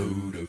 This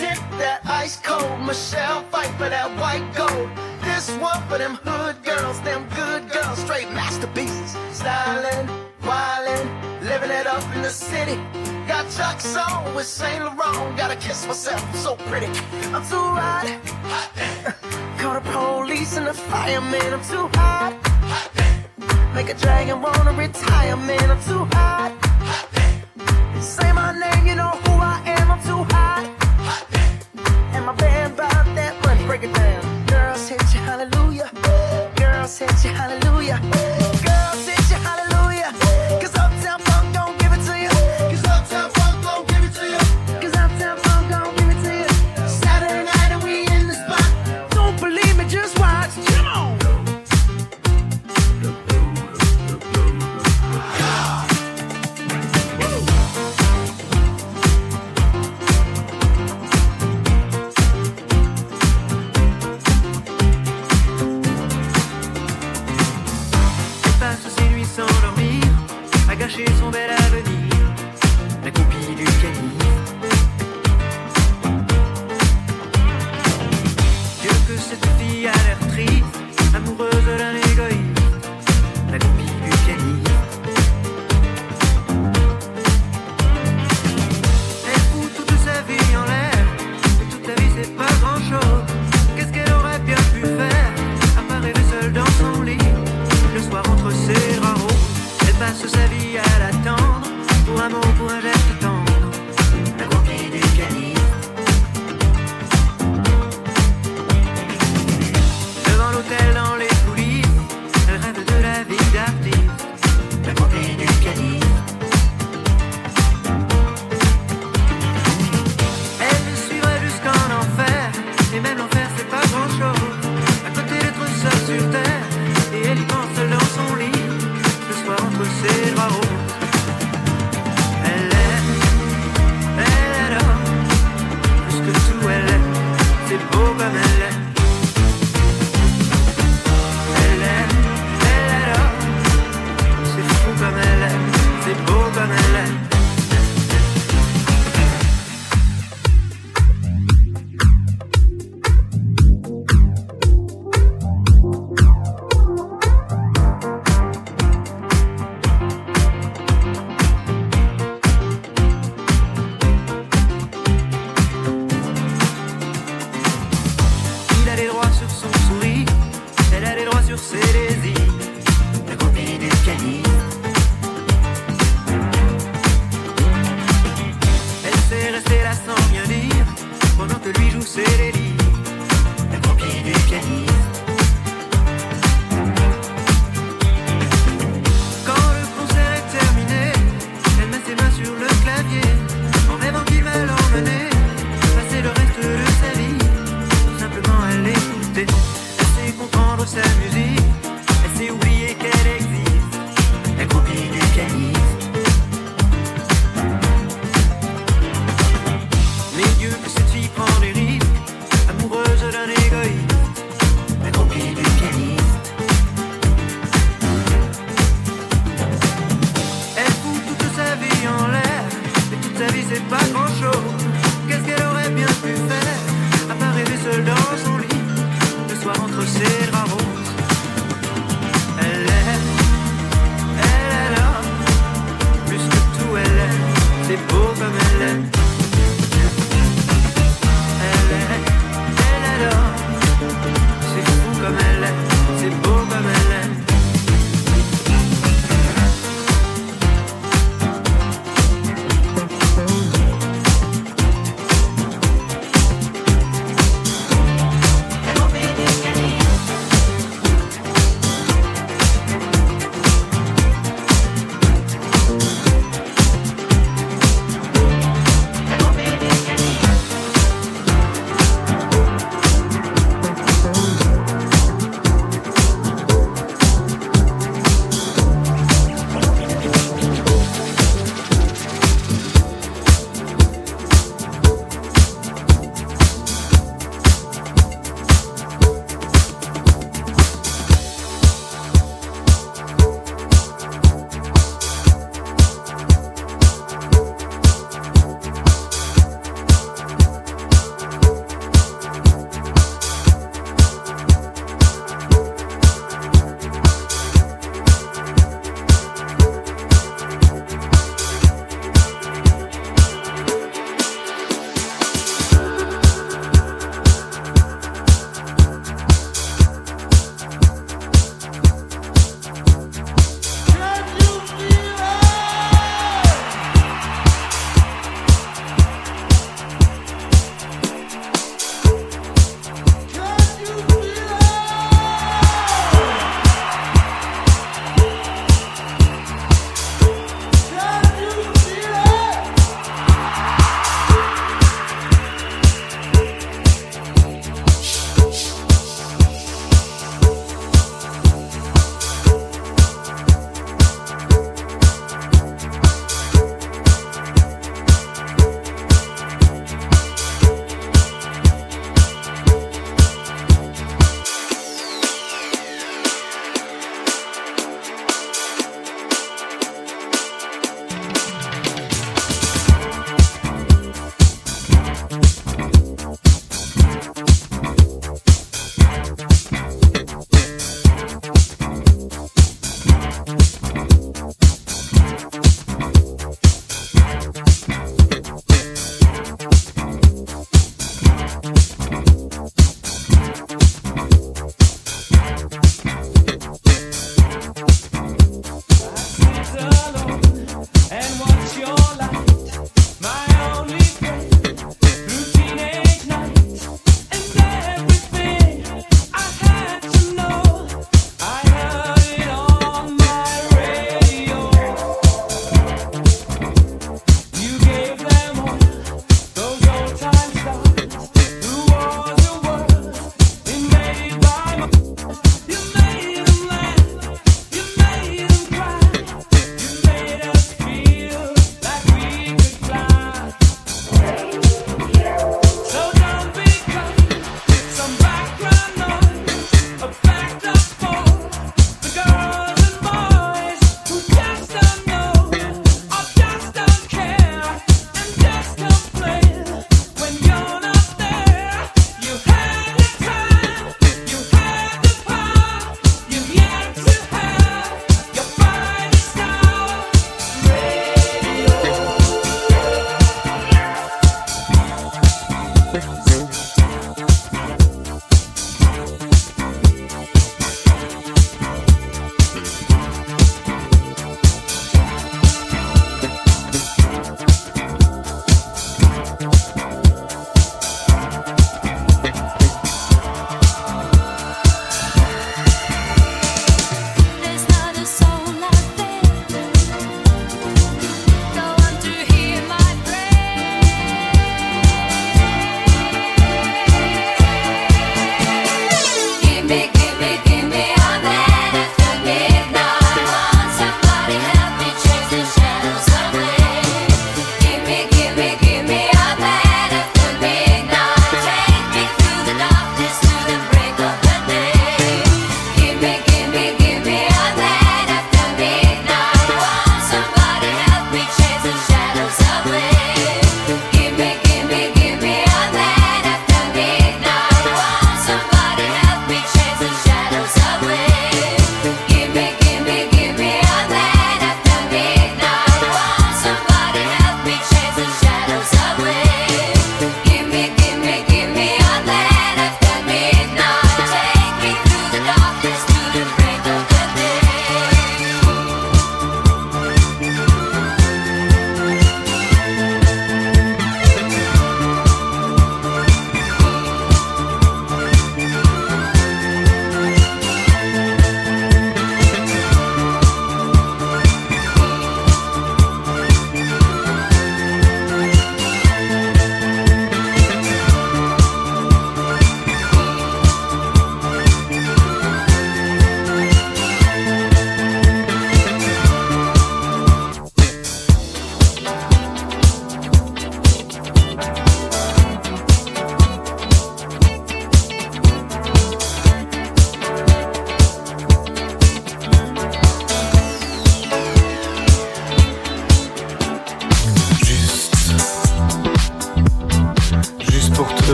hit that ice cold Michelle Pfeiffer that white gold. This one for them hood girls, them good girls, straight masterpieces. styling, wildin', living it up in the city. Got chucks on with Saint Laurent. Gotta kiss myself, I'm so pretty. I'm too hot. hot. Call the police and the fireman. I'm too hot. Make a dragon wanna retire, man. I'm too hot. Say my name, you know who I am. I'm too hot. And my band about that money. Break it down. Girls hit you, hallelujah. Girls hit you, hallelujah.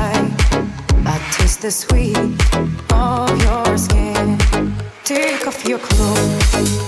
I taste the sweet of your skin. Take off your clothes.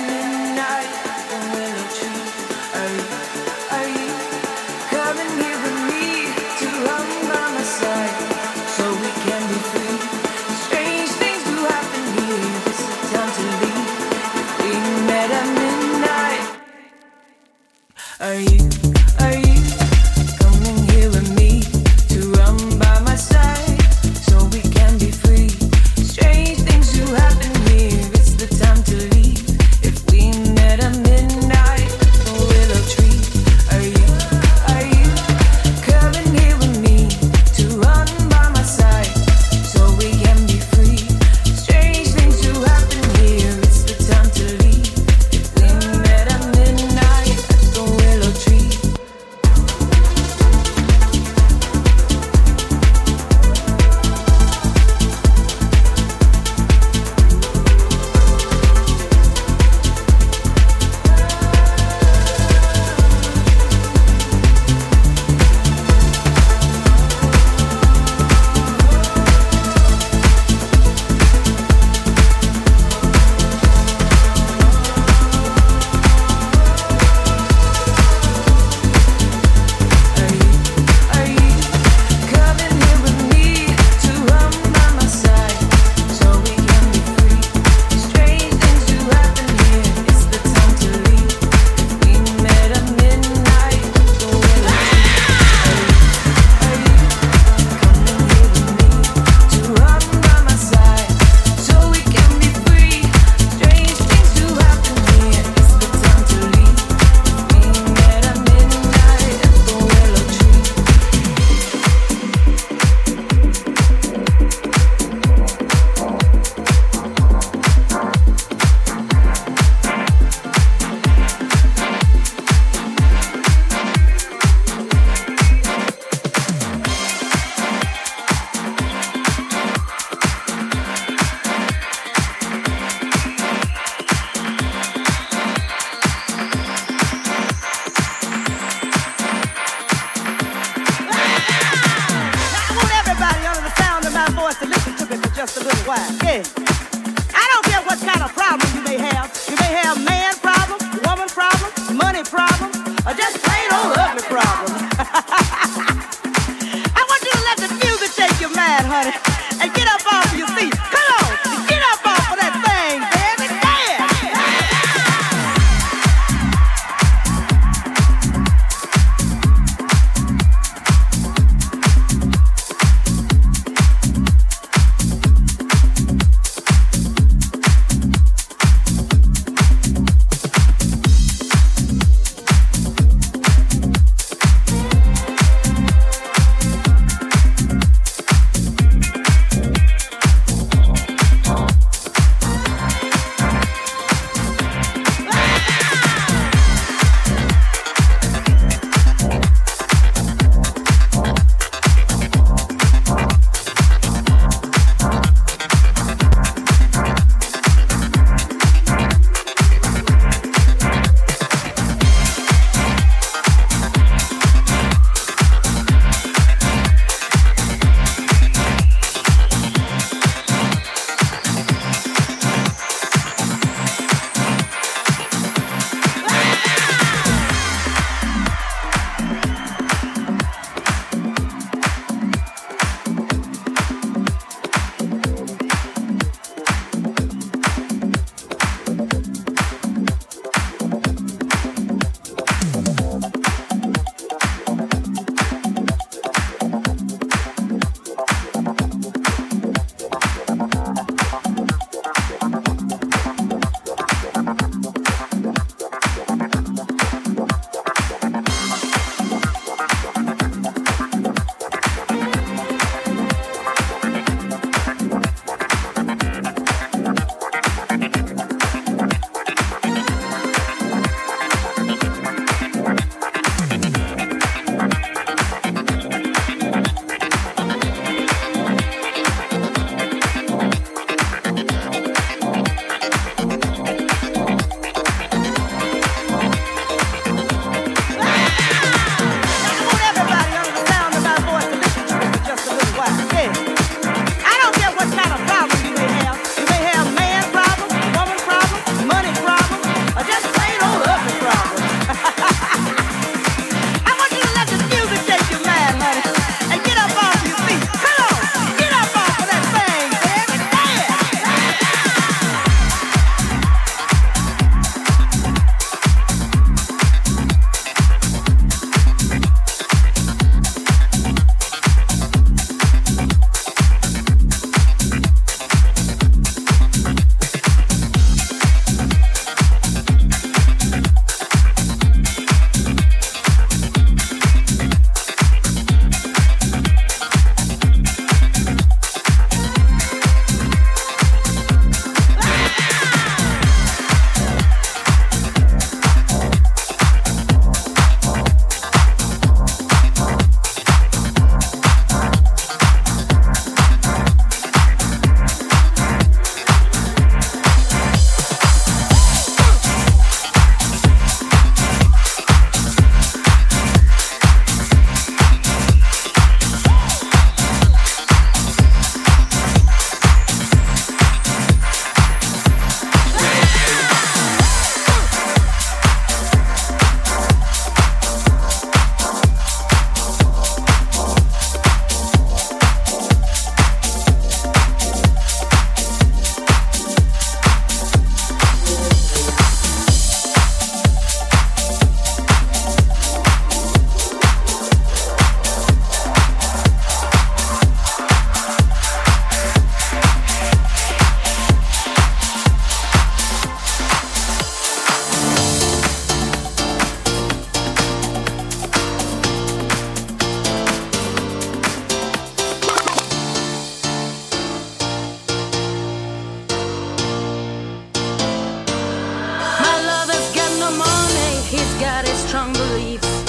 Are you, are you looking a strong and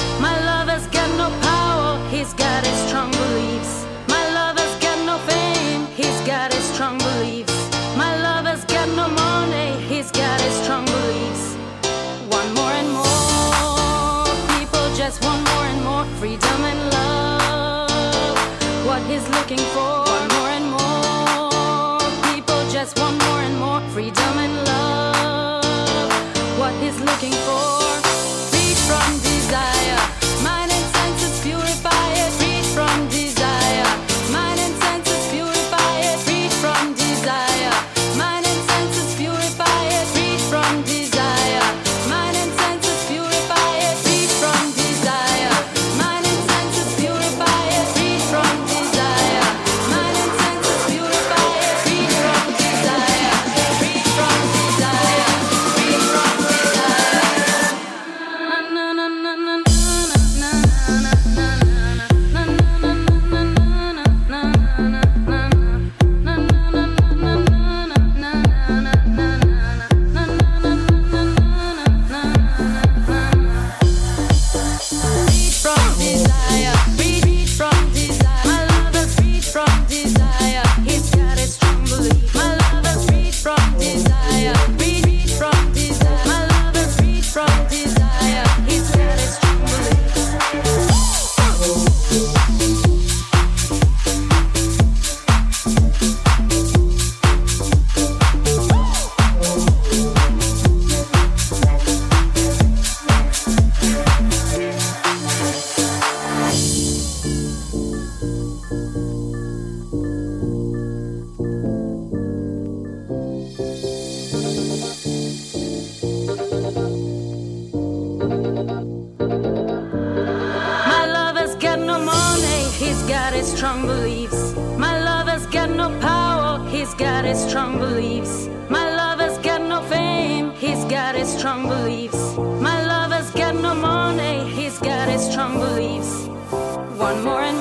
his strong beliefs. My lover's got no money, he's got his strong beliefs. One more.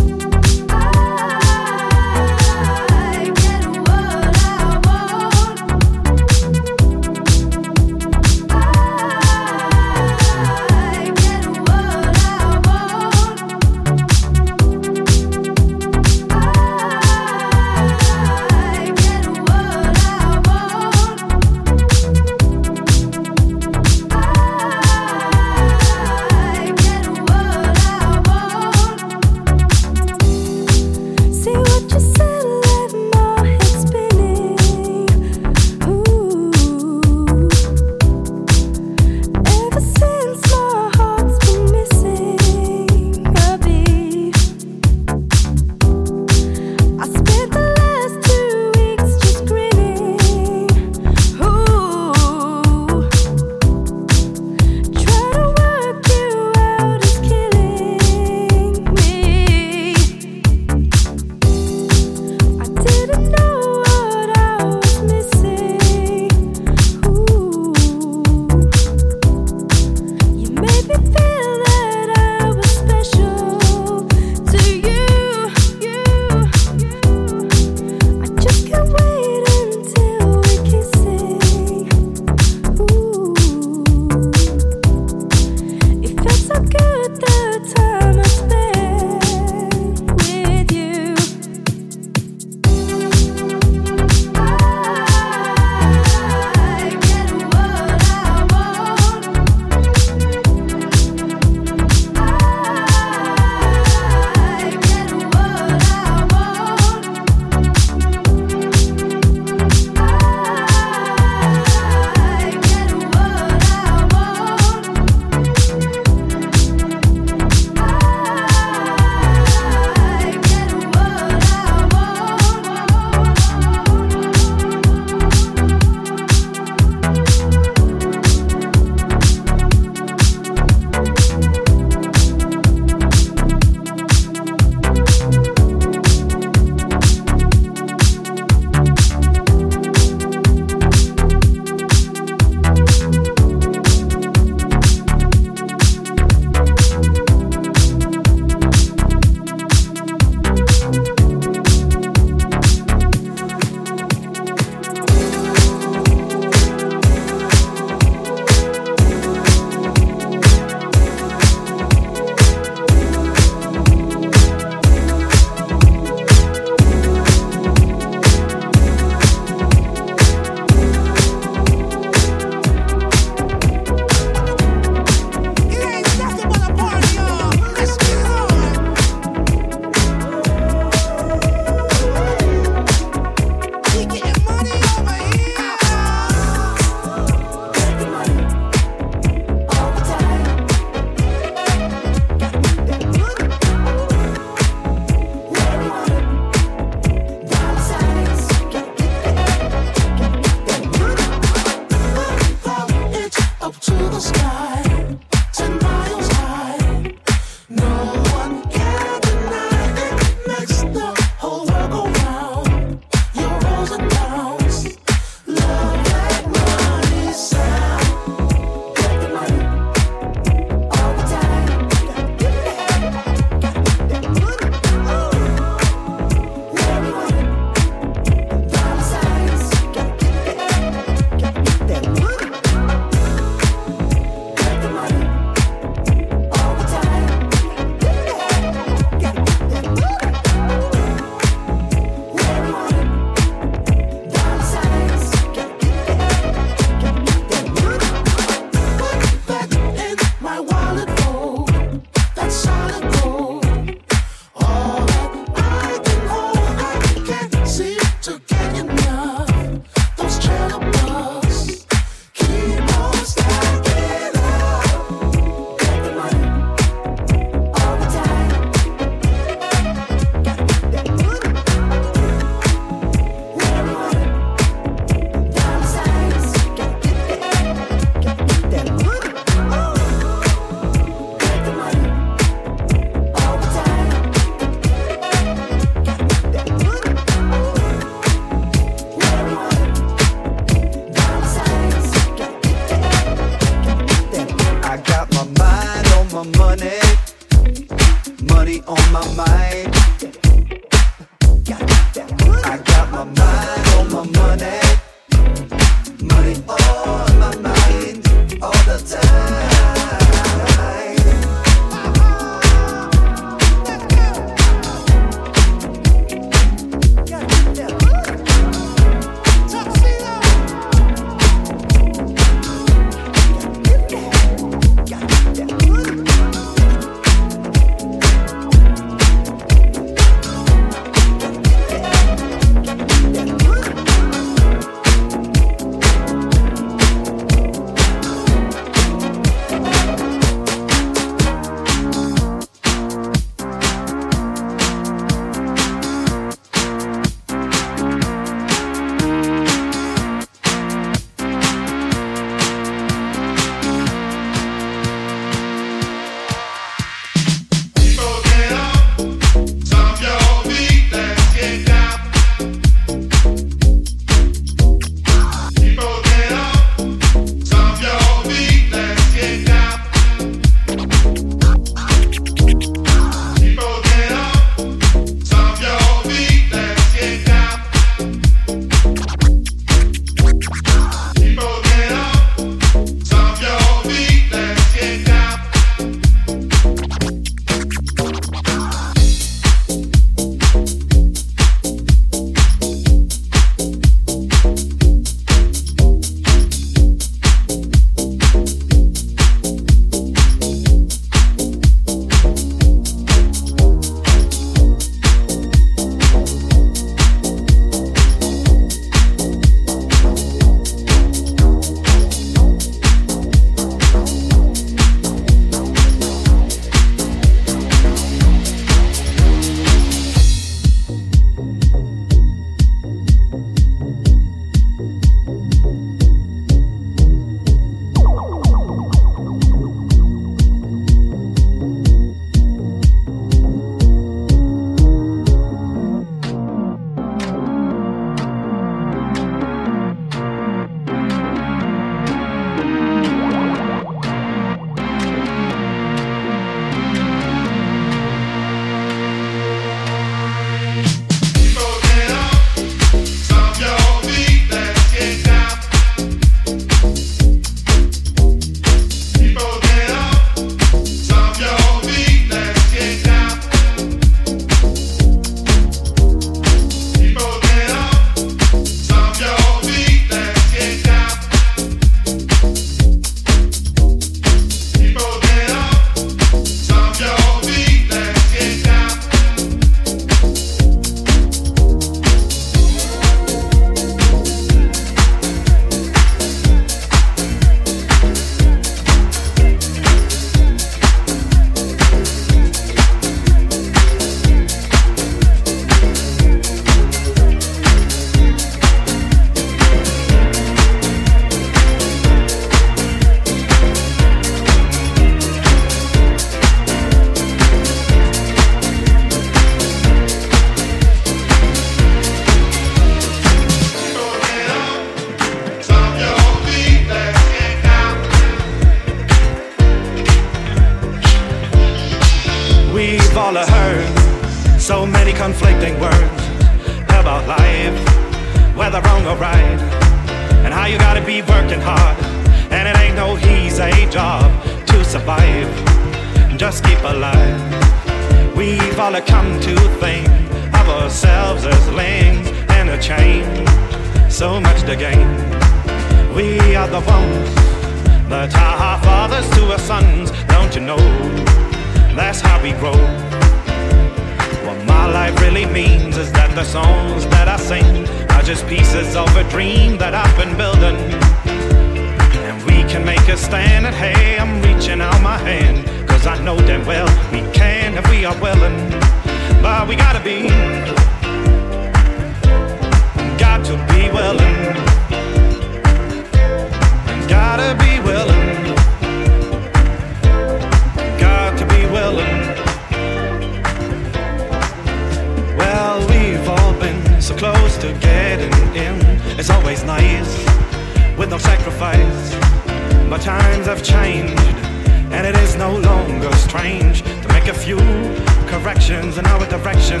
Directions and our direction.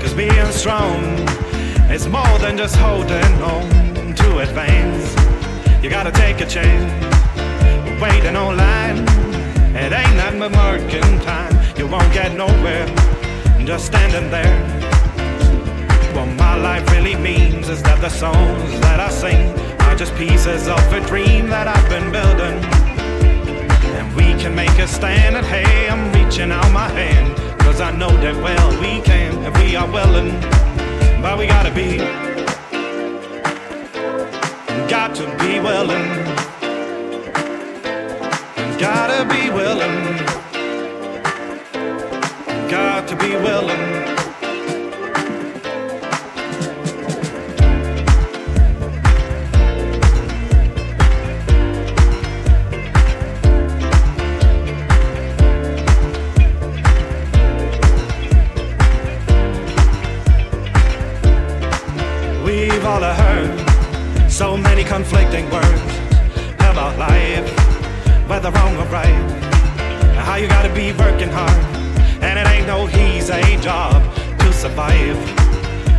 Cause being strong is more than just holding on to advance. You gotta take a chance, waiting online. It ain't that time. You won't get nowhere just standing there. What my life really means is that the songs that I sing are just pieces of a dream that I've been building. And we can make a stand, and hey, I'm reaching out my hand. Cause I know that well we can if we are willing. But we gotta be, got to be willing. Gotta be willing. Got to be willing. Conflicting words about life, whether wrong or right. How you gotta be working hard, and it ain't no easy job to survive.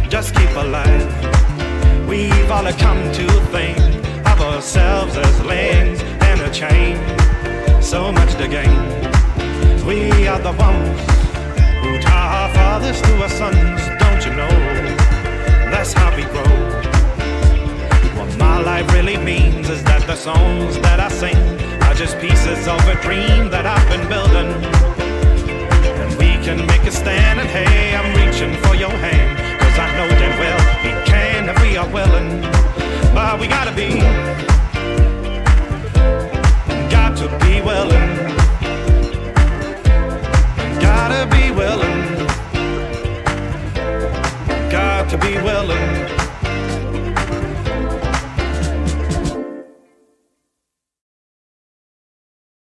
Just keep alive. We've all come to think of ourselves as links in a chain. So much to gain. We are the ones who taught our fathers to our sons, don't you know? That's how we grow all life really means is that the songs that I sing are just pieces of a dream that I've been building. And we can make a stand, and hey, I'm reaching for your hand, cause I know damn well we can if we are willing. But we gotta be, got to be willing, gotta be willing, got to be willing.